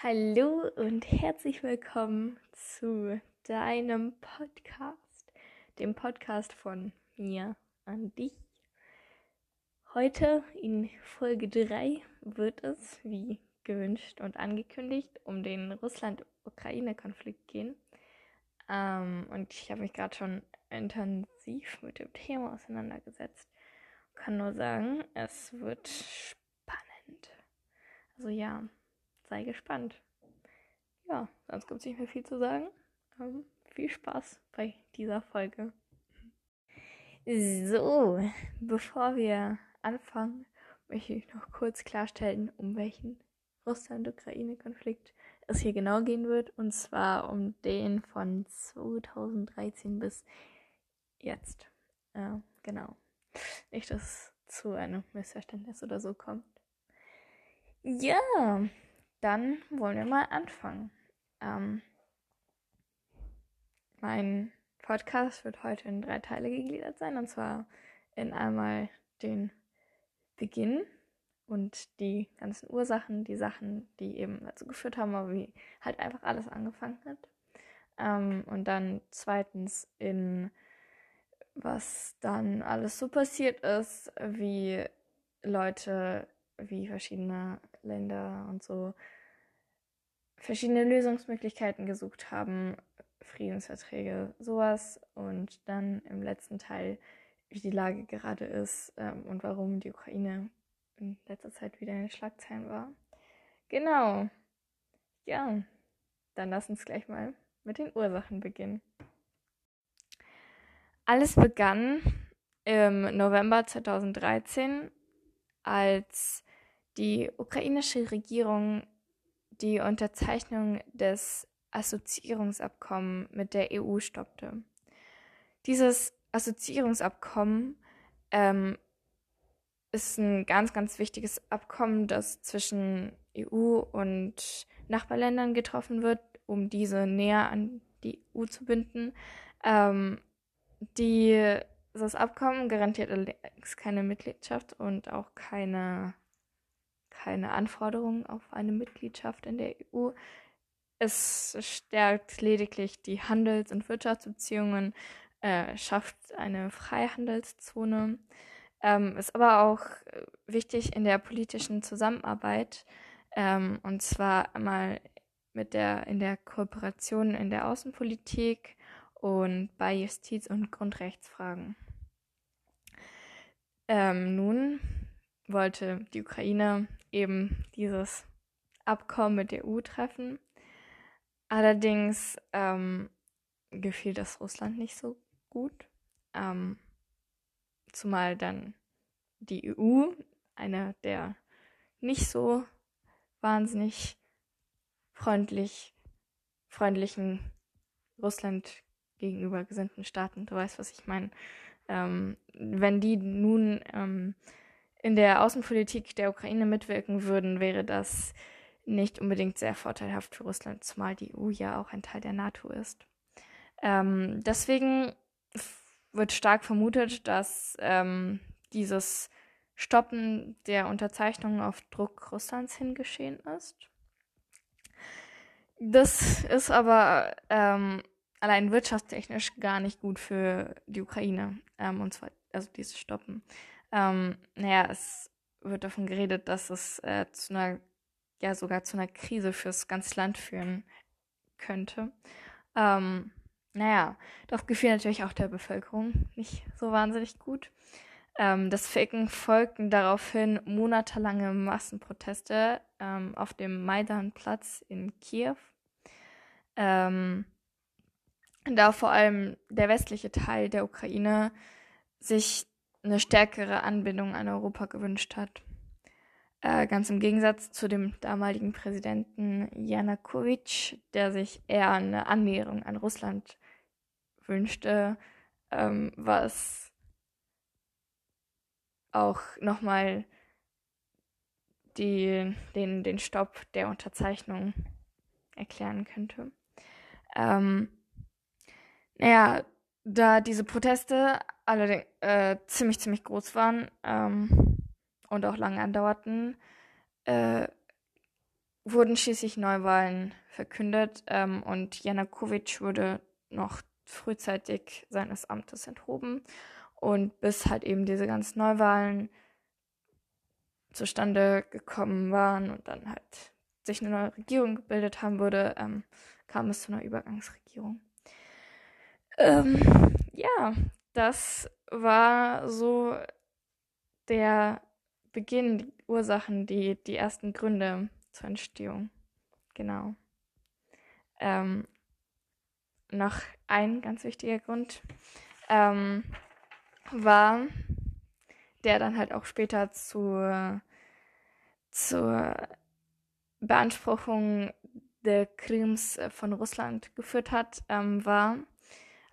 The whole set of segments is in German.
Hallo und herzlich willkommen zu deinem Podcast, dem Podcast von mir an dich. Heute in Folge 3 wird es, wie gewünscht und angekündigt, um den Russland-Ukraine-Konflikt gehen. Ähm, und ich habe mich gerade schon intensiv mit dem Thema auseinandergesetzt. Kann nur sagen, es wird spannend. Also ja, sei gespannt. Ja, sonst gibt es nicht mehr viel zu sagen. Ähm, viel Spaß bei dieser Folge. So, bevor wir anfangen, möchte ich noch kurz klarstellen, um welchen Russland-Ukraine-Konflikt es hier genau gehen wird. Und zwar um den von 2013 bis jetzt. Ja, genau. Nicht, dass es zu einem Missverständnis oder so kommt. Ja, dann wollen wir mal anfangen. Ähm, mein Podcast wird heute in drei Teile gegliedert sein. Und zwar in einmal den Beginn und die ganzen Ursachen, die Sachen, die eben dazu geführt haben, aber wie halt einfach alles angefangen hat. Ähm, und dann zweitens in was dann alles so passiert ist, wie Leute, wie verschiedene Länder und so verschiedene Lösungsmöglichkeiten gesucht haben, Friedensverträge, sowas. Und dann im letzten Teil, wie die Lage gerade ist ähm, und warum die Ukraine in letzter Zeit wieder in den Schlagzeilen war. Genau. Ja, dann lass uns gleich mal mit den Ursachen beginnen. Alles begann im November 2013, als die ukrainische Regierung die Unterzeichnung des Assoziierungsabkommens mit der EU stoppte. Dieses Assoziierungsabkommen ähm, ist ein ganz, ganz wichtiges Abkommen, das zwischen EU und Nachbarländern getroffen wird, um diese näher an die EU zu binden. Ähm, die, das Abkommen garantiert allerdings keine Mitgliedschaft und auch keine, keine Anforderungen auf eine Mitgliedschaft in der EU. Es stärkt lediglich die Handels- und Wirtschaftsbeziehungen, äh, schafft eine Freihandelszone, ähm, ist aber auch wichtig in der politischen Zusammenarbeit, ähm, und zwar einmal mit der, in der Kooperation in der Außenpolitik, und bei Justiz- und Grundrechtsfragen. Ähm, nun wollte die Ukraine eben dieses Abkommen mit der EU treffen. Allerdings ähm, gefiel das Russland nicht so gut, ähm, zumal dann die EU, eine der nicht so wahnsinnig freundlich, freundlichen Russland gegenüber gesinnten Staaten. Du weißt, was ich meine. Ähm, wenn die nun ähm, in der Außenpolitik der Ukraine mitwirken würden, wäre das nicht unbedingt sehr vorteilhaft für Russland, zumal die EU ja auch ein Teil der NATO ist. Ähm, deswegen wird stark vermutet, dass ähm, dieses Stoppen der Unterzeichnung auf Druck Russlands hingeschehen ist. Das ist aber ähm, allein wirtschaftstechnisch gar nicht gut für die Ukraine. Ähm, und zwar, also dieses Stoppen. Ähm, naja, es wird davon geredet, dass es äh, zu einer, ja sogar zu einer Krise fürs ganze Land führen könnte. Ähm, naja, das gefiel natürlich auch der Bevölkerung nicht so wahnsinnig gut. Ähm, das Faken folgten daraufhin monatelange Massenproteste ähm, auf dem Maidanplatz in Kiew. Ähm, da vor allem der westliche Teil der Ukraine sich eine stärkere Anbindung an Europa gewünscht hat. Äh, ganz im Gegensatz zu dem damaligen Präsidenten Janukowitsch, der sich eher eine Annäherung an Russland wünschte, ähm, was auch nochmal den, den Stopp der Unterzeichnung erklären könnte. Ähm, naja, da diese Proteste allerdings äh, ziemlich, ziemlich groß waren ähm, und auch lange andauerten, äh, wurden schließlich Neuwahlen verkündet ähm, und Janakowitsch wurde noch frühzeitig seines Amtes enthoben. Und bis halt eben diese ganzen Neuwahlen zustande gekommen waren und dann halt sich eine neue Regierung gebildet haben würde, ähm, kam es zu einer Übergangsregierung. Ähm, ja, das war so der Beginn, die Ursachen, die, die ersten Gründe zur Entstehung. Genau. Ähm, noch ein ganz wichtiger Grund ähm, war, der dann halt auch später zur, zur Beanspruchung der Krims von Russland geführt hat, ähm, war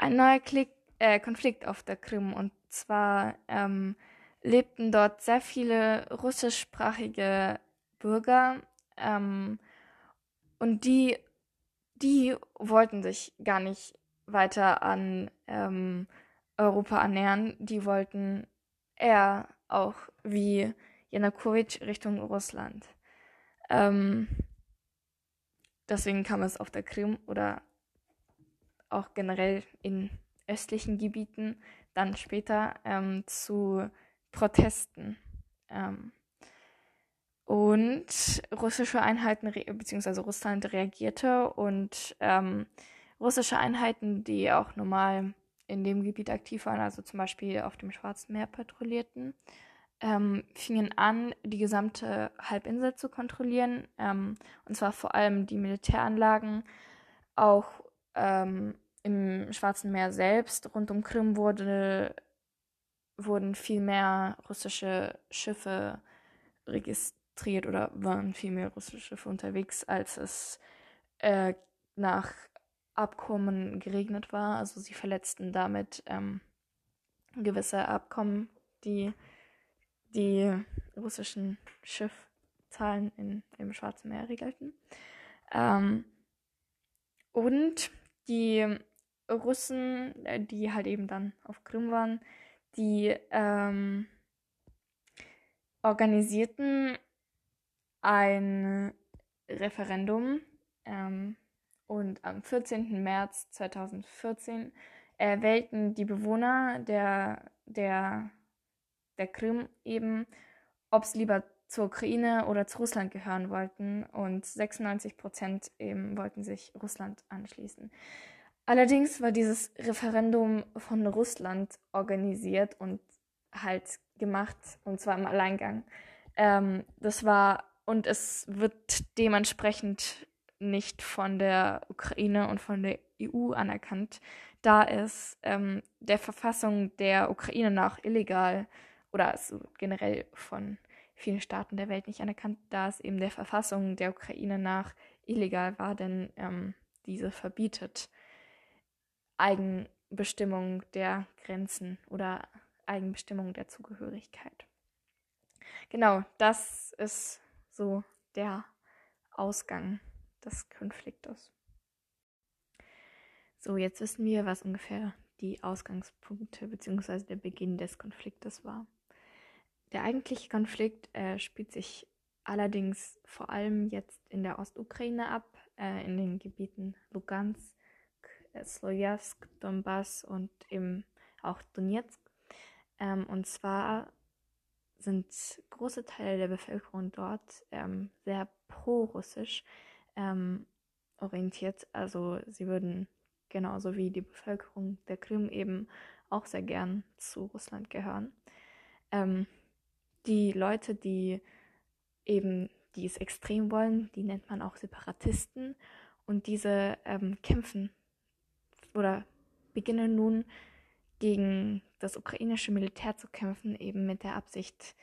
ein neuer Klick, äh, Konflikt auf der Krim. Und zwar ähm, lebten dort sehr viele russischsprachige Bürger ähm, und die, die wollten sich gar nicht weiter an ähm, Europa annähern. Die wollten eher auch wie Janukowitsch Richtung Russland. Ähm, deswegen kam es auf der Krim oder auch generell in östlichen Gebieten dann später ähm, zu Protesten. Ähm, und russische Einheiten, beziehungsweise Russland reagierte und ähm, russische Einheiten, die auch normal in dem Gebiet aktiv waren, also zum Beispiel auf dem Schwarzen Meer patrouillierten, ähm, fingen an, die gesamte Halbinsel zu kontrollieren, ähm, und zwar vor allem die Militäranlagen. Auch ähm, im Schwarzen Meer selbst, rund um Krim, wurde, wurden viel mehr russische Schiffe registriert oder waren viel mehr russische Schiffe unterwegs, als es äh, nach Abkommen geregnet war. Also sie verletzten damit ähm, gewisse Abkommen, die die russischen Schiffzahlen in, im Schwarzen Meer regelten. Ähm, und die Russen, äh, die halt eben dann auf Krim waren, die ähm, organisierten ein Referendum ähm, und am 14. März 2014 erwählten die Bewohner der, der, der Krim eben, ob sie lieber zur Ukraine oder zu Russland gehören wollten und 96 Prozent eben wollten sich Russland anschließen. Allerdings war dieses Referendum von Russland organisiert und halt gemacht, und zwar im Alleingang. Ähm, das war, und es wird dementsprechend nicht von der Ukraine und von der EU anerkannt, da es ähm, der Verfassung der Ukraine nach illegal oder also generell von vielen Staaten der Welt nicht anerkannt, da es eben der Verfassung der Ukraine nach illegal war, denn ähm, diese verbietet Eigenbestimmung der Grenzen oder Eigenbestimmung der Zugehörigkeit. Genau, das ist so der Ausgang des Konfliktes. So, jetzt wissen wir, was ungefähr die Ausgangspunkte bzw. der Beginn des Konfliktes war. Der eigentliche Konflikt äh, spielt sich allerdings vor allem jetzt in der Ostukraine ab, äh, in den Gebieten Lugansk, äh, Slojansk, Donbass und eben auch Donetsk. Ähm, und zwar sind große Teile der Bevölkerung dort ähm, sehr pro-russisch ähm, orientiert. Also sie würden genauso wie die Bevölkerung der Krim eben auch sehr gern zu Russland gehören. Ähm, die Leute, die eben die es extrem wollen, die nennt man auch Separatisten und diese ähm, kämpfen oder beginnen nun gegen das ukrainische Militär zu kämpfen, eben mit der Absicht,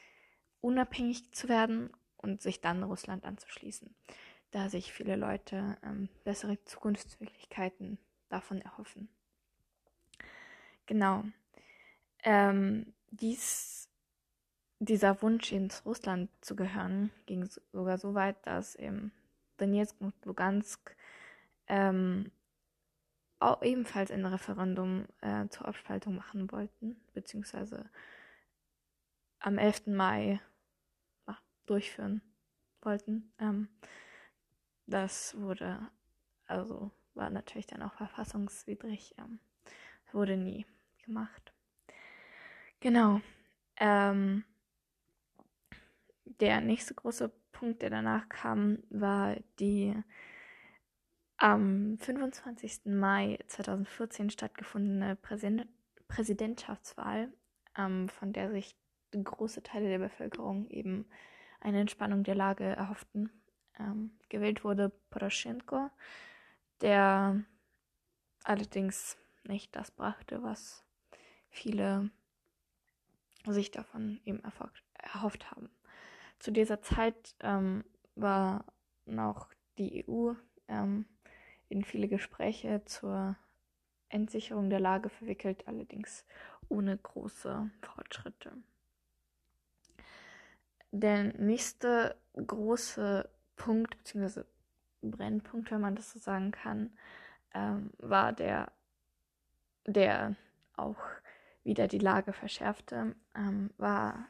unabhängig zu werden und sich dann Russland anzuschließen, da sich viele Leute ähm, bessere Zukunftsmöglichkeiten davon erhoffen. Genau. Ähm, dies, dieser Wunsch, ins Russland zu gehören, ging sogar so weit, dass eben Donetsk und Lugansk ähm, auch ebenfalls ein Referendum äh, zur Abspaltung machen wollten, beziehungsweise am 11. Mai ach, durchführen wollten. Ähm, das wurde, also war natürlich dann auch verfassungswidrig, ähm, wurde nie gemacht. Genau. Ähm, der nächste große Punkt, der danach kam, war die am 25. Mai 2014 stattgefundene Präsident Präsidentschaftswahl, ähm, von der sich große Teile der Bevölkerung eben eine Entspannung der Lage erhofften. Ähm, gewählt wurde Poroschenko, der allerdings nicht das brachte, was viele sich davon eben erhofft haben. Zu dieser Zeit ähm, war noch die EU ähm, in viele Gespräche zur Entsicherung der Lage verwickelt, allerdings ohne große Fortschritte. Der nächste große Punkt, beziehungsweise Brennpunkt, wenn man das so sagen kann, ähm, war der, der auch wieder die Lage verschärfte, ähm, war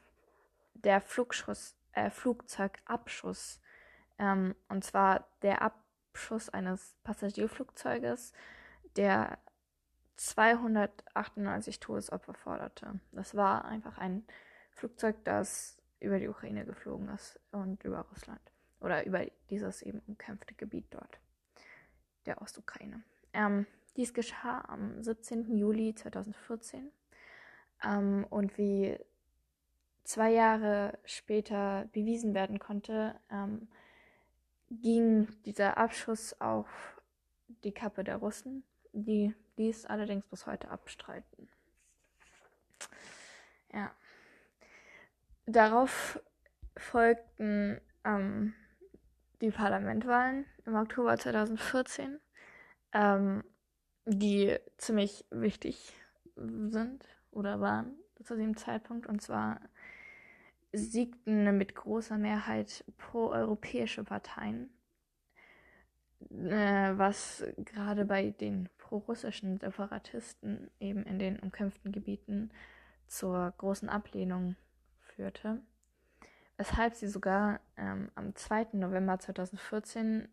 der Flugschuss, äh, Flugzeugabschuss. Ähm, und zwar der Abschuss eines Passagierflugzeuges, der 298 Todesopfer forderte. Das war einfach ein Flugzeug, das über die Ukraine geflogen ist und über Russland. Oder über dieses eben umkämpfte Gebiet dort, der Ostukraine. Ähm, dies geschah am 17. Juli 2014. Ähm, und wie zwei Jahre später bewiesen werden konnte, ähm, ging dieser Abschuss auf die Kappe der Russen, die dies allerdings bis heute abstreiten. Ja. Darauf folgten ähm, die Parlamentwahlen im Oktober 2014, ähm, die ziemlich wichtig sind oder waren zu dem Zeitpunkt. Und zwar siegten mit großer Mehrheit pro-europäische Parteien, äh, was gerade bei den pro-russischen Separatisten eben in den umkämpften Gebieten zur großen Ablehnung führte, weshalb sie sogar ähm, am 2. November 2014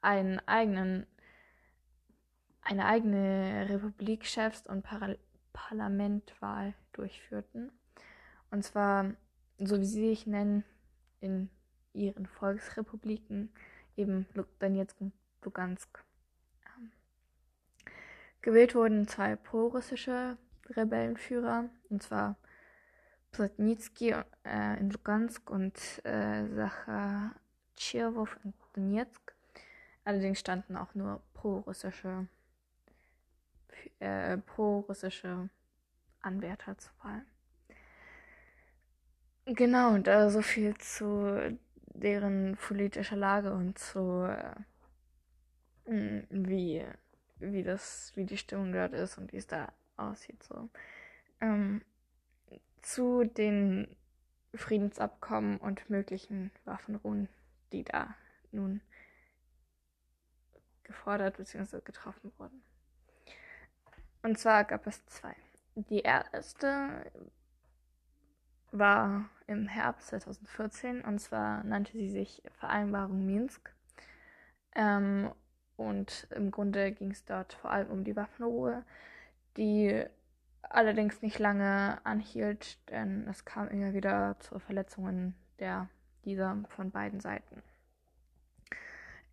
einen eigenen, eine eigene Republikchefs- und Par Parlamentwahl durchführten. Und zwar, so wie sie sich nennen, in ihren Volksrepubliken, eben Donetsk und Lugansk. Gewählt wurden zwei pro-russische Rebellenführer, und zwar Plotnitsky äh, in Lugansk und äh, Sachartschewow in Donetsk. Allerdings standen auch nur pro-russische äh, pro-russische Anwärter zur Wahl. Genau, und äh, so viel zu deren politischer Lage und zu äh, wie wie das, wie die Stimmung dort ist und wie es da aussieht. So. Ähm, zu den Friedensabkommen und möglichen Waffenruhen, die da nun gefordert bzw. getroffen wurden. Und zwar gab es zwei. Die erste war im Herbst 2014 und zwar nannte sie sich Vereinbarung Minsk. Ähm, und im Grunde ging es dort vor allem um die Waffenruhe, die allerdings nicht lange anhielt, denn es kam immer wieder zu Verletzungen der, dieser von beiden Seiten.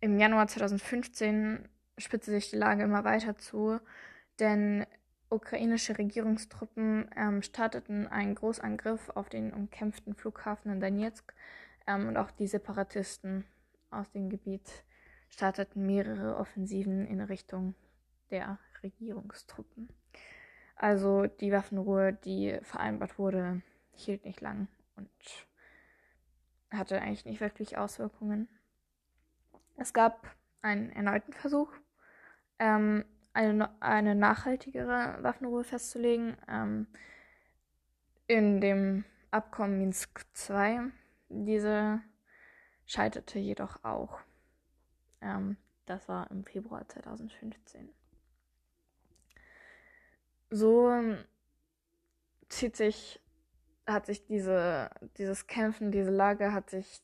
Im Januar 2015 spitzte sich die Lage immer weiter zu, denn ukrainische Regierungstruppen ähm, starteten einen Großangriff auf den umkämpften Flughafen in Donetsk ähm, und auch die Separatisten aus dem Gebiet starteten mehrere Offensiven in Richtung der Regierungstruppen. Also die Waffenruhe, die vereinbart wurde, hielt nicht lang und hatte eigentlich nicht wirklich Auswirkungen. Es gab einen erneuten Versuch, ähm, eine, eine nachhaltigere Waffenruhe festzulegen ähm, in dem Abkommen Minsk II. Diese scheiterte jedoch auch. Ähm, das war im Februar 2015. So ähm, zieht sich, hat sich diese, dieses Kämpfen, diese Lage hat sich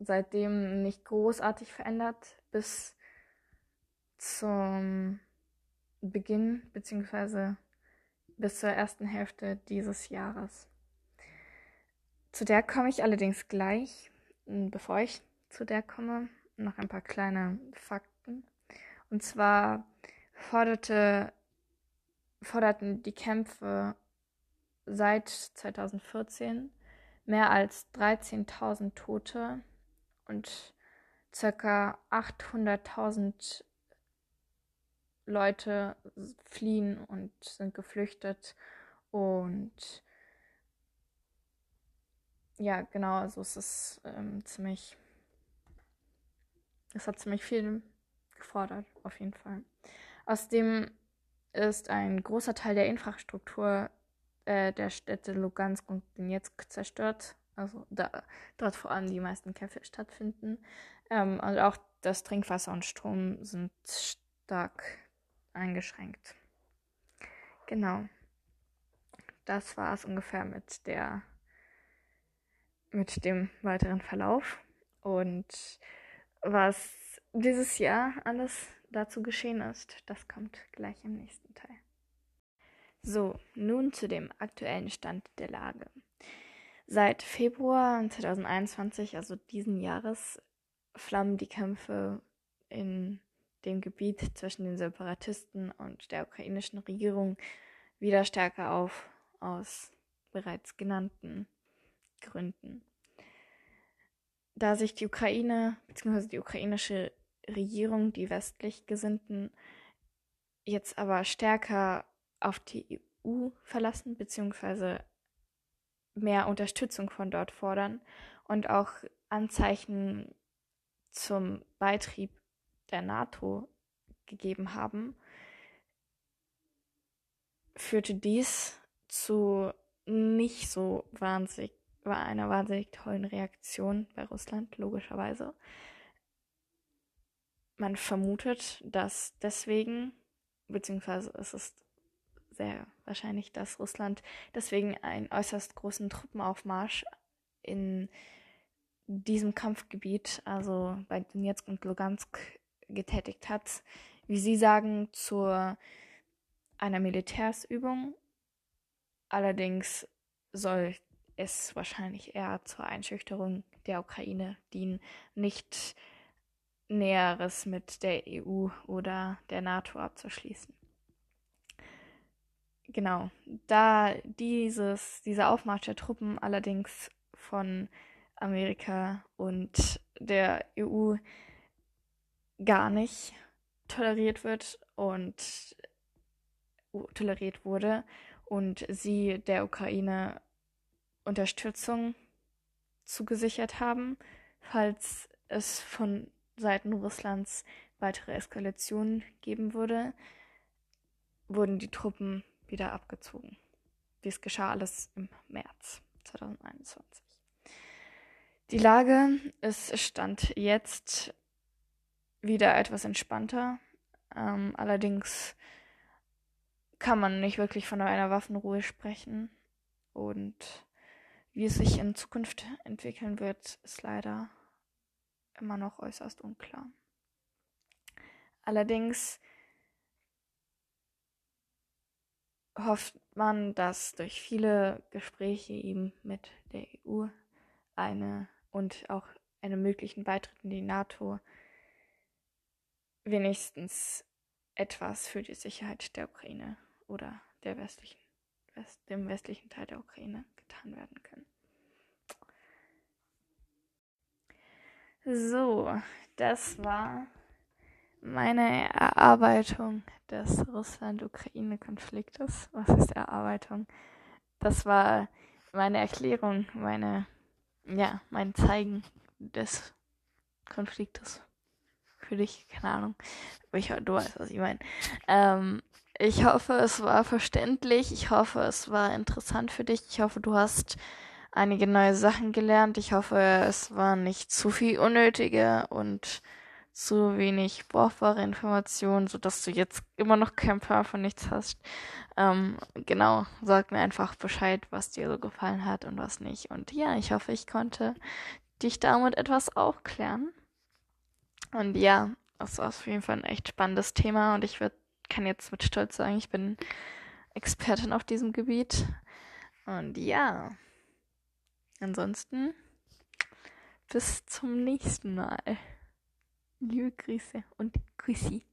seitdem nicht großartig verändert bis zum Beginn beziehungsweise bis zur ersten Hälfte dieses Jahres. Zu der komme ich allerdings gleich. Bevor ich zu der komme, noch ein paar kleine Fakten. Und zwar forderte, forderten die Kämpfe seit 2014 mehr als 13.000 Tote und ca. 800.000 Leute fliehen und sind geflüchtet und ja, genau, also es ist ähm, ziemlich, es hat ziemlich viel gefordert, auf jeden Fall. Außerdem ist ein großer Teil der Infrastruktur äh, der Städte Lugansk und Donetsk zerstört. Also da, dort vor allem die meisten Kämpfe stattfinden. Ähm, und auch das Trinkwasser und Strom sind stark eingeschränkt. Genau. Das war es ungefähr mit der mit dem weiteren Verlauf und was dieses Jahr alles dazu geschehen ist, das kommt gleich im nächsten Teil. So, nun zu dem aktuellen Stand der Lage. Seit Februar 2021, also diesen Jahres, flammen die Kämpfe in dem Gebiet zwischen den Separatisten und der ukrainischen Regierung wieder stärker auf, aus bereits genannten Gründen. Da sich die Ukraine bzw. die ukrainische Regierung, die westlich Gesinnten, jetzt aber stärker auf die EU verlassen bzw. mehr Unterstützung von dort fordern und auch Anzeichen zum Beitrieb der NATO gegeben haben, führte dies zu nicht so wahnsinnig war eine wahnsinnig tollen Reaktion bei Russland, logischerweise. Man vermutet, dass deswegen, beziehungsweise es ist sehr wahrscheinlich, dass Russland deswegen einen äußerst großen Truppenaufmarsch in diesem Kampfgebiet, also bei Donetsk und Lugansk, getätigt hat. Wie Sie sagen, zu einer Militärsübung. Allerdings soll es wahrscheinlich eher zur Einschüchterung der Ukraine dienen, nicht Näheres mit der EU oder der NATO abzuschließen. Genau, da dieses, dieser Aufmarsch der Truppen allerdings von Amerika und der EU gar nicht toleriert wird und toleriert wurde und sie der Ukraine Unterstützung zugesichert haben, falls es von Seiten Russlands weitere Eskalationen geben würde, wurden die Truppen wieder abgezogen. Dies geschah alles im März 2021. Die Lage ist Stand jetzt wieder etwas entspannter. Ähm, allerdings kann man nicht wirklich von einer Waffenruhe sprechen. Und wie es sich in Zukunft entwickeln wird, ist leider immer noch äußerst unklar. Allerdings hofft man, dass durch viele Gespräche eben mit der EU eine und auch einen möglichen Beitritt in die NATO wenigstens etwas für die Sicherheit der Ukraine oder der westlichen, West, dem westlichen Teil der Ukraine getan werden können. So, das war meine Erarbeitung des Russland-Ukraine-Konfliktes. Was ist Erarbeitung? Das war meine Erklärung, meine, ja, mein Zeigen des Konfliktes. Für dich, keine Ahnung. Aber ich, du weißt, was ich meine. Ähm, ich hoffe, es war verständlich. Ich hoffe, es war interessant für dich. Ich hoffe, du hast einige neue Sachen gelernt. Ich hoffe, es war nicht zu viel unnötige und zu wenig brauchbare Informationen, sodass du jetzt immer noch kein Paar von nichts hast. Ähm, genau, sag mir einfach Bescheid, was dir so gefallen hat und was nicht. Und ja, ich hoffe, ich konnte dich damit etwas aufklären. Und ja, das war auf jeden Fall ein echt spannendes Thema und ich würd, kann jetzt mit Stolz sagen, ich bin Expertin auf diesem Gebiet. Und ja, ansonsten bis zum nächsten Mal. Liebe Grüße und Küssi.